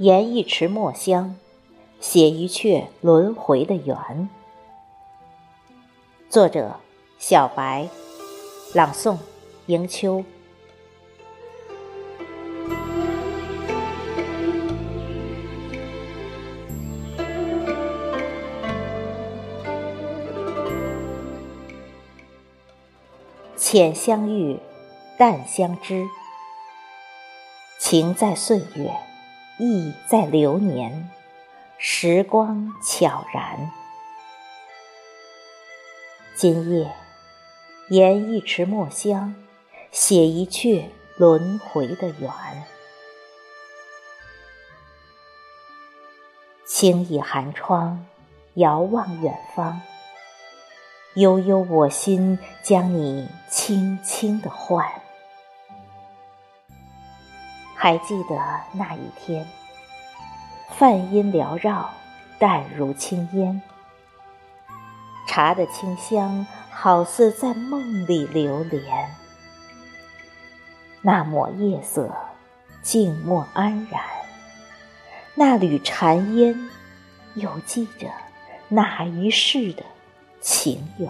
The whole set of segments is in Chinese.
研一池墨香，写一阙轮回的缘。作者：小白，朗诵：迎秋。浅相遇，淡相知，情在岁月，意在流年，时光悄然。今夜，研一池墨香，写一阙轮回的缘。轻倚寒窗，遥望远方。悠悠我心，将你轻轻的唤。还记得那一天，梵音缭绕，淡如轻烟。茶的清香，好似在梦里流连。那抹夜色，静默安然。那缕禅烟，又记着哪一世的？情缘，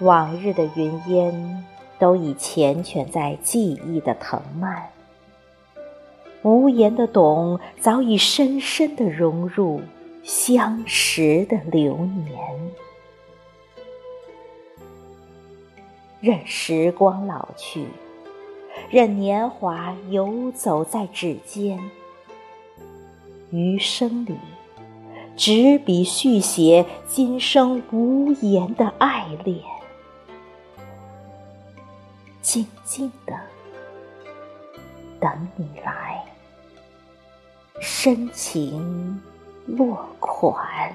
往日的云烟都已缱绻在记忆的藤蔓，无言的懂早已深深的融入相识的流年。任时光老去，任年华游走在指尖。余生里，执笔续写今生无言的爱恋，静静的等你来，深情落款。